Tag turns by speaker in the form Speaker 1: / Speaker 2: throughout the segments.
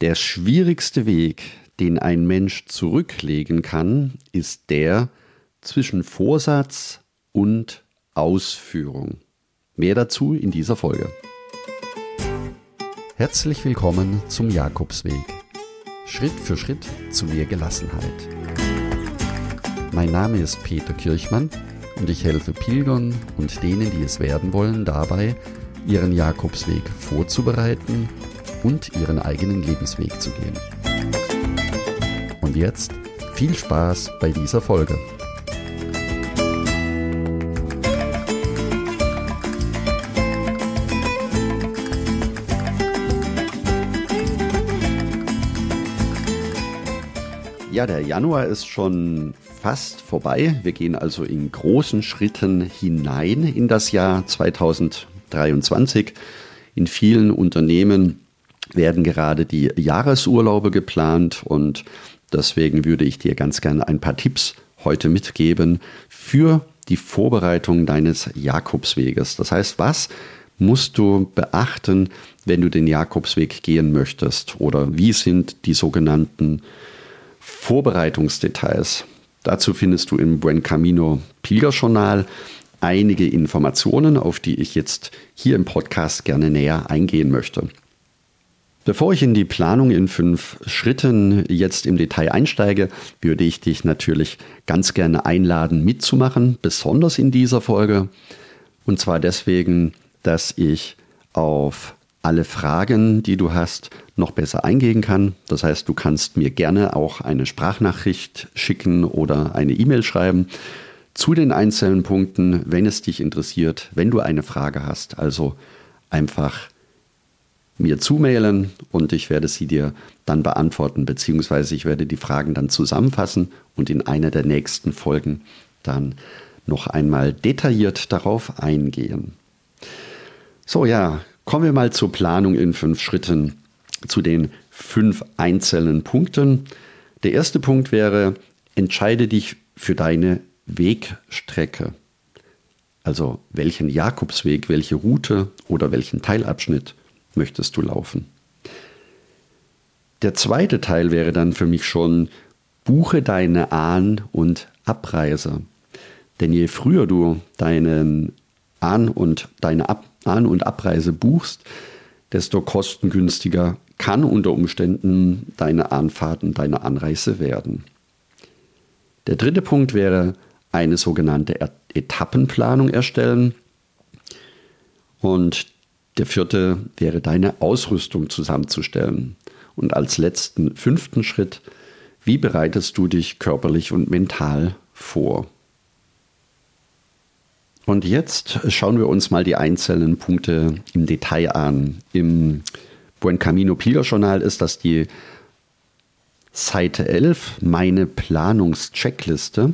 Speaker 1: Der schwierigste Weg, den ein Mensch zurücklegen kann, ist der zwischen Vorsatz und Ausführung. Mehr dazu in dieser Folge. Herzlich willkommen zum Jakobsweg. Schritt für Schritt zu mehr Gelassenheit. Mein Name ist Peter Kirchmann und ich helfe Pilgern und denen, die es werden wollen, dabei, ihren Jakobsweg vorzubereiten und ihren eigenen Lebensweg zu gehen. Und jetzt viel Spaß bei dieser Folge. Ja, der Januar ist schon fast vorbei. Wir gehen also in großen Schritten hinein in das Jahr 2023. In vielen Unternehmen werden gerade die Jahresurlaube geplant und deswegen würde ich dir ganz gerne ein paar Tipps heute mitgeben für die Vorbereitung deines Jakobsweges. Das heißt, was musst du beachten, wenn du den Jakobsweg gehen möchtest? Oder wie sind die sogenannten Vorbereitungsdetails? Dazu findest du im Buen Camino Pilgerjournal einige Informationen, auf die ich jetzt hier im Podcast gerne näher eingehen möchte. Bevor ich in die Planung in fünf Schritten jetzt im Detail einsteige, würde ich dich natürlich ganz gerne einladen, mitzumachen, besonders in dieser Folge. Und zwar deswegen, dass ich auf alle Fragen, die du hast, noch besser eingehen kann. Das heißt, du kannst mir gerne auch eine Sprachnachricht schicken oder eine E-Mail schreiben zu den einzelnen Punkten, wenn es dich interessiert, wenn du eine Frage hast. Also einfach mir zumailen und ich werde sie dir dann beantworten, beziehungsweise ich werde die Fragen dann zusammenfassen und in einer der nächsten Folgen dann noch einmal detailliert darauf eingehen. So, ja, kommen wir mal zur Planung in fünf Schritten, zu den fünf einzelnen Punkten. Der erste Punkt wäre, entscheide dich für deine Wegstrecke. Also welchen Jakobsweg, welche Route oder welchen Teilabschnitt möchtest du laufen. Der zweite Teil wäre dann für mich schon, buche deine An- und Abreise. Denn je früher du deinen An- und deine Ab An- und Abreise buchst, desto kostengünstiger kann unter Umständen deine Anfahrt und deine Anreise werden. Der dritte Punkt wäre eine sogenannte Etappenplanung erstellen. Und der vierte wäre deine Ausrüstung zusammenzustellen. Und als letzten fünften Schritt, wie bereitest du dich körperlich und mental vor? Und jetzt schauen wir uns mal die einzelnen Punkte im Detail an. Im Buen Camino Pilgerjournal ist das die Seite 11, meine Planungscheckliste.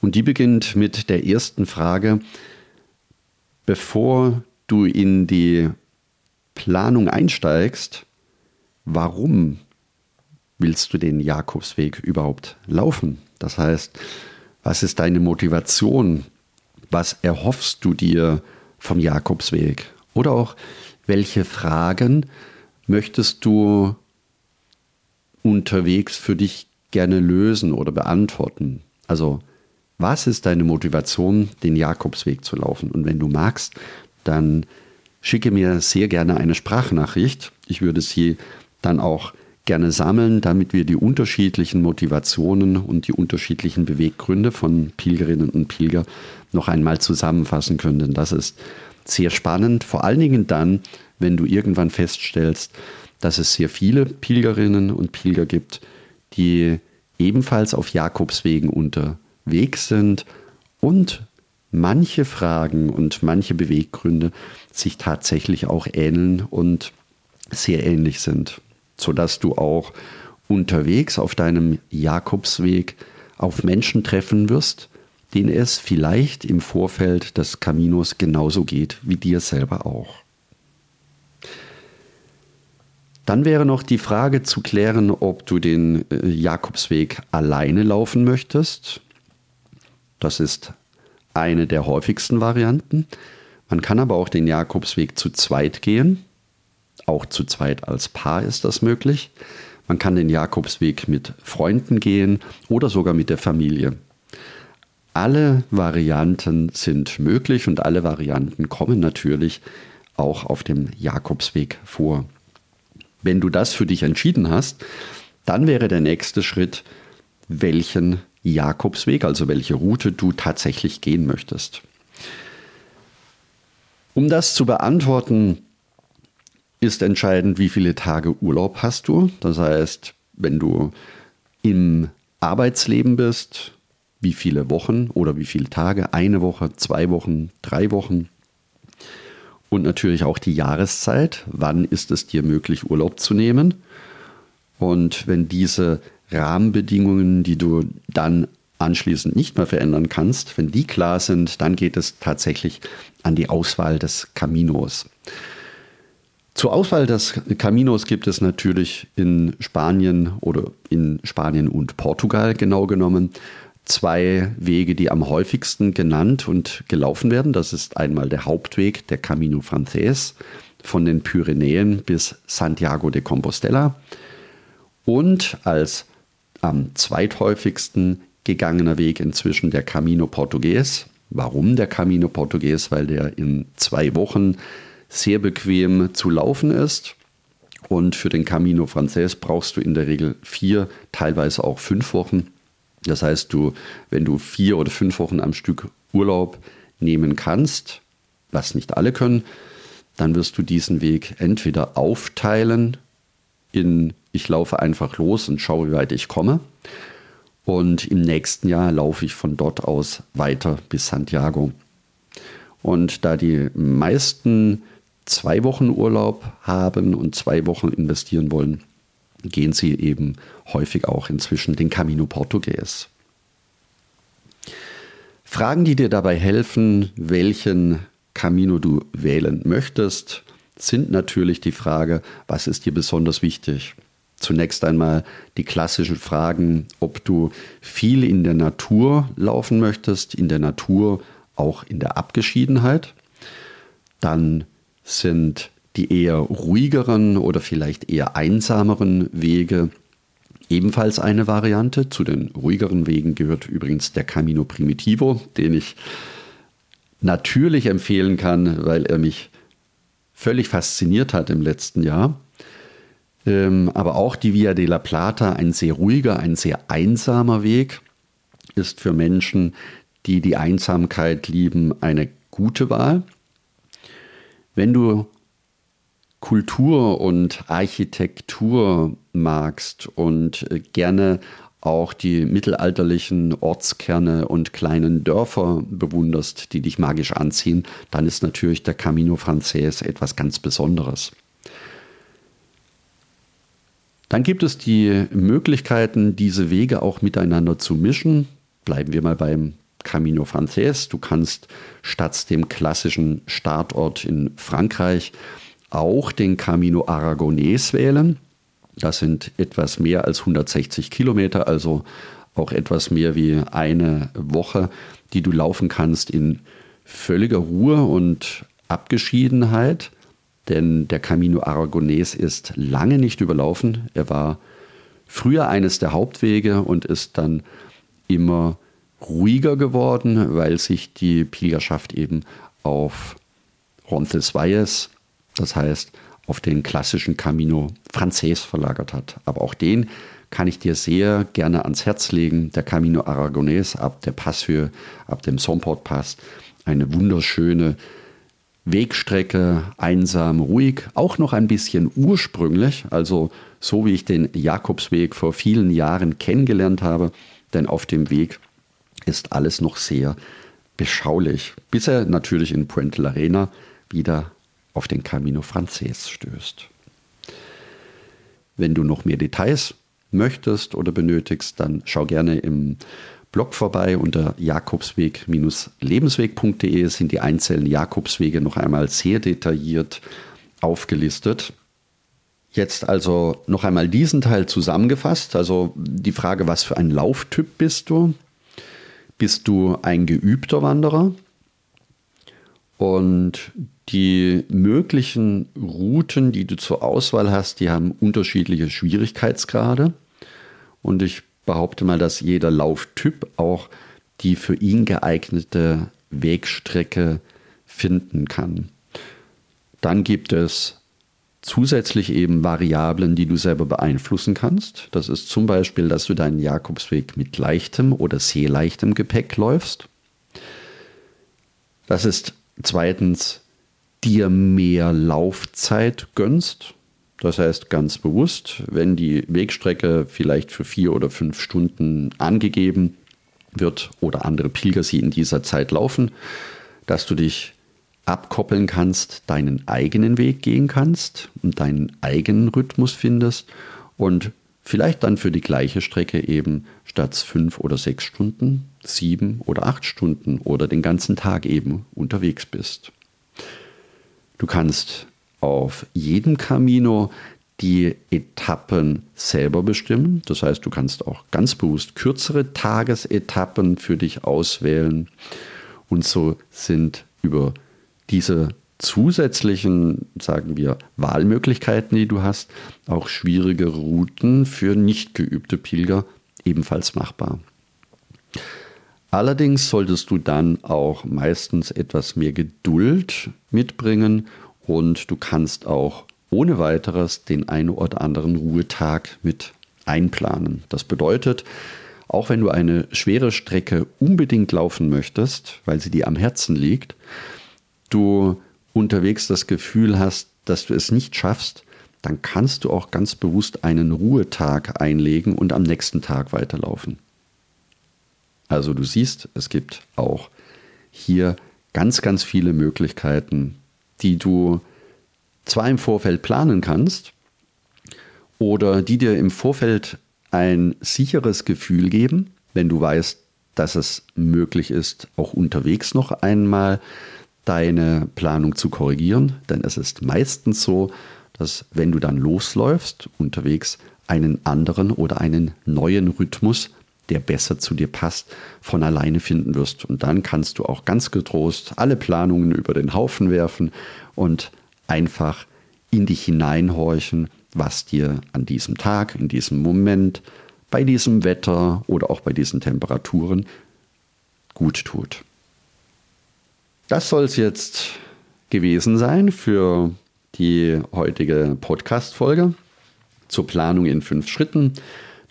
Speaker 1: Und die beginnt mit der ersten Frage, bevor du in die Planung einsteigst, warum willst du den Jakobsweg überhaupt laufen? Das heißt, was ist deine Motivation? Was erhoffst du dir vom Jakobsweg? Oder auch, welche Fragen möchtest du unterwegs für dich gerne lösen oder beantworten? Also, was ist deine Motivation, den Jakobsweg zu laufen? Und wenn du magst, dann schicke mir sehr gerne eine Sprachnachricht. Ich würde sie dann auch gerne sammeln, damit wir die unterschiedlichen Motivationen und die unterschiedlichen Beweggründe von Pilgerinnen und Pilger noch einmal zusammenfassen können. Das ist sehr spannend, vor allen Dingen dann, wenn du irgendwann feststellst, dass es sehr viele Pilgerinnen und Pilger gibt, die ebenfalls auf Jakobswegen unterwegs sind und manche Fragen und manche Beweggründe sich tatsächlich auch ähneln und sehr ähnlich sind, sodass du auch unterwegs auf deinem Jakobsweg auf Menschen treffen wirst, denen es vielleicht im Vorfeld des Caminos genauso geht wie dir selber auch. Dann wäre noch die Frage zu klären, ob du den äh, Jakobsweg alleine laufen möchtest. Das ist eine der häufigsten Varianten. Man kann aber auch den Jakobsweg zu zweit gehen. Auch zu zweit als Paar ist das möglich. Man kann den Jakobsweg mit Freunden gehen oder sogar mit der Familie. Alle Varianten sind möglich und alle Varianten kommen natürlich auch auf dem Jakobsweg vor. Wenn du das für dich entschieden hast, dann wäre der nächste Schritt, welchen Jakobsweg, also welche Route du tatsächlich gehen möchtest. Um das zu beantworten, ist entscheidend, wie viele Tage Urlaub hast du. Das heißt, wenn du im Arbeitsleben bist, wie viele Wochen oder wie viele Tage, eine Woche, zwei Wochen, drei Wochen. Und natürlich auch die Jahreszeit, wann ist es dir möglich, Urlaub zu nehmen. Und wenn diese Rahmenbedingungen, die du dann anschließend nicht mehr verändern kannst, wenn die klar sind, dann geht es tatsächlich an die Auswahl des Caminos. Zur Auswahl des Caminos gibt es natürlich in Spanien oder in Spanien und Portugal genau genommen zwei Wege, die am häufigsten genannt und gelaufen werden. Das ist einmal der Hauptweg, der Camino Frances, von den Pyrenäen bis Santiago de Compostela. Und als am zweithäufigsten gegangener Weg inzwischen der Camino Portugues. Warum der Camino Portugues? Weil der in zwei Wochen sehr bequem zu laufen ist. Und für den Camino Frances brauchst du in der Regel vier, teilweise auch fünf Wochen. Das heißt, du, wenn du vier oder fünf Wochen am Stück Urlaub nehmen kannst, was nicht alle können, dann wirst du diesen Weg entweder aufteilen in ich laufe einfach los und schaue, wie weit ich komme. Und im nächsten Jahr laufe ich von dort aus weiter bis Santiago. Und da die meisten zwei Wochen Urlaub haben und zwei Wochen investieren wollen, gehen sie eben häufig auch inzwischen den Camino Portugues. Fragen, die dir dabei helfen, welchen Camino du wählen möchtest, sind natürlich die Frage, was ist dir besonders wichtig? Zunächst einmal die klassischen Fragen, ob du viel in der Natur laufen möchtest, in der Natur auch in der Abgeschiedenheit. Dann sind die eher ruhigeren oder vielleicht eher einsameren Wege ebenfalls eine Variante. Zu den ruhigeren Wegen gehört übrigens der Camino Primitivo, den ich natürlich empfehlen kann, weil er mich völlig fasziniert hat im letzten Jahr. Ähm, aber auch die Via de la Plata, ein sehr ruhiger, ein sehr einsamer Weg, ist für Menschen, die die Einsamkeit lieben, eine gute Wahl. Wenn du Kultur und Architektur magst und äh, gerne auch die mittelalterlichen Ortskerne und kleinen Dörfer bewunderst, die dich magisch anziehen, dann ist natürlich der Camino Frances etwas ganz Besonderes. Dann gibt es die Möglichkeiten, diese Wege auch miteinander zu mischen. Bleiben wir mal beim Camino Frances. Du kannst statt dem klassischen Startort in Frankreich auch den Camino Aragonés wählen. Das sind etwas mehr als 160 Kilometer, also auch etwas mehr wie eine Woche, die du laufen kannst in völliger Ruhe und Abgeschiedenheit denn der Camino Aragonés ist lange nicht überlaufen. Er war früher eines der Hauptwege und ist dann immer ruhiger geworden, weil sich die Pilgerschaft eben auf Roncesvalles, das heißt auf den klassischen Camino Frances verlagert hat. Aber auch den kann ich dir sehr gerne ans Herz legen. Der Camino Aragonés ab der Passhöhe, ab dem Somport Pass, eine wunderschöne Wegstrecke, einsam, ruhig, auch noch ein bisschen ursprünglich, also so wie ich den Jakobsweg vor vielen Jahren kennengelernt habe, denn auf dem Weg ist alles noch sehr beschaulich, bis er natürlich in Puente la Arena wieder auf den Camino Frances stößt. Wenn du noch mehr Details möchtest oder benötigst, dann schau gerne im Blog vorbei unter jakobsweg-lebensweg.de sind die einzelnen Jakobswege noch einmal sehr detailliert aufgelistet. Jetzt also noch einmal diesen Teil zusammengefasst. Also die Frage, was für ein Lauftyp bist du? Bist du ein geübter Wanderer? Und die möglichen Routen, die du zur Auswahl hast, die haben unterschiedliche Schwierigkeitsgrade. Und ich behaupte mal, dass jeder Lauftyp auch die für ihn geeignete Wegstrecke finden kann. Dann gibt es zusätzlich eben Variablen, die du selber beeinflussen kannst. Das ist zum Beispiel, dass du deinen Jakobsweg mit leichtem oder sehr leichtem Gepäck läufst. Das ist zweitens, dir mehr Laufzeit gönnst. Das heißt ganz bewusst, wenn die Wegstrecke vielleicht für vier oder fünf Stunden angegeben wird oder andere Pilger sie in dieser Zeit laufen, dass du dich abkoppeln kannst, deinen eigenen Weg gehen kannst und deinen eigenen Rhythmus findest und vielleicht dann für die gleiche Strecke eben statt fünf oder sechs Stunden sieben oder acht Stunden oder den ganzen Tag eben unterwegs bist. Du kannst auf jedem Camino die Etappen selber bestimmen. Das heißt, du kannst auch ganz bewusst kürzere Tagesetappen für dich auswählen. Und so sind über diese zusätzlichen, sagen wir, Wahlmöglichkeiten, die du hast, auch schwierige Routen für nicht geübte Pilger ebenfalls machbar. Allerdings solltest du dann auch meistens etwas mehr Geduld mitbringen und du kannst auch ohne weiteres den einen oder anderen Ruhetag mit einplanen. Das bedeutet, auch wenn du eine schwere Strecke unbedingt laufen möchtest, weil sie dir am Herzen liegt, du unterwegs das Gefühl hast, dass du es nicht schaffst, dann kannst du auch ganz bewusst einen Ruhetag einlegen und am nächsten Tag weiterlaufen. Also du siehst, es gibt auch hier ganz, ganz viele Möglichkeiten, die du zwar im Vorfeld planen kannst oder die dir im Vorfeld ein sicheres Gefühl geben, wenn du weißt, dass es möglich ist, auch unterwegs noch einmal deine Planung zu korrigieren. Denn es ist meistens so, dass wenn du dann losläufst, unterwegs einen anderen oder einen neuen Rhythmus, der besser zu dir passt, von alleine finden wirst. Und dann kannst du auch ganz getrost alle Planungen über den Haufen werfen und einfach in dich hineinhorchen, was dir an diesem Tag, in diesem Moment, bei diesem Wetter oder auch bei diesen Temperaturen gut tut. Das soll es jetzt gewesen sein für die heutige Podcast-Folge zur Planung in fünf Schritten.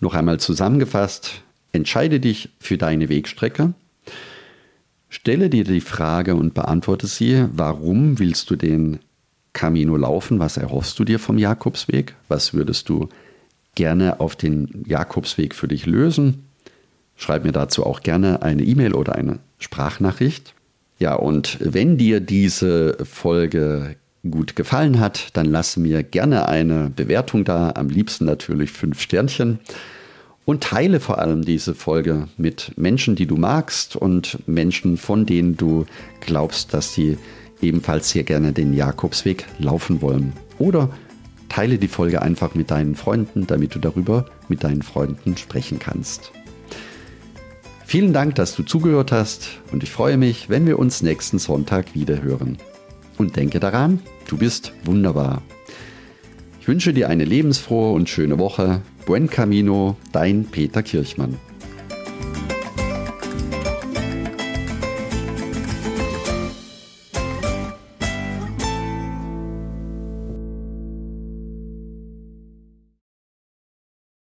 Speaker 1: Noch einmal zusammengefasst, entscheide dich für deine Wegstrecke. Stelle dir die Frage und beantworte sie, warum willst du den Camino laufen? Was erhoffst du dir vom Jakobsweg? Was würdest du gerne auf den Jakobsweg für dich lösen? Schreib mir dazu auch gerne eine E-Mail oder eine Sprachnachricht. Ja, und wenn dir diese Folge gut gefallen hat, dann lass mir gerne eine Bewertung da, am liebsten natürlich fünf Sternchen. Und teile vor allem diese Folge mit Menschen, die du magst und Menschen, von denen du glaubst, dass sie ebenfalls sehr gerne den Jakobsweg laufen wollen. Oder teile die Folge einfach mit deinen Freunden, damit du darüber mit deinen Freunden sprechen kannst. Vielen Dank, dass du zugehört hast und ich freue mich, wenn wir uns nächsten Sonntag wieder hören. Und denke daran, du bist wunderbar. Ich wünsche dir eine lebensfrohe und schöne Woche. Buen Camino, dein Peter Kirchmann.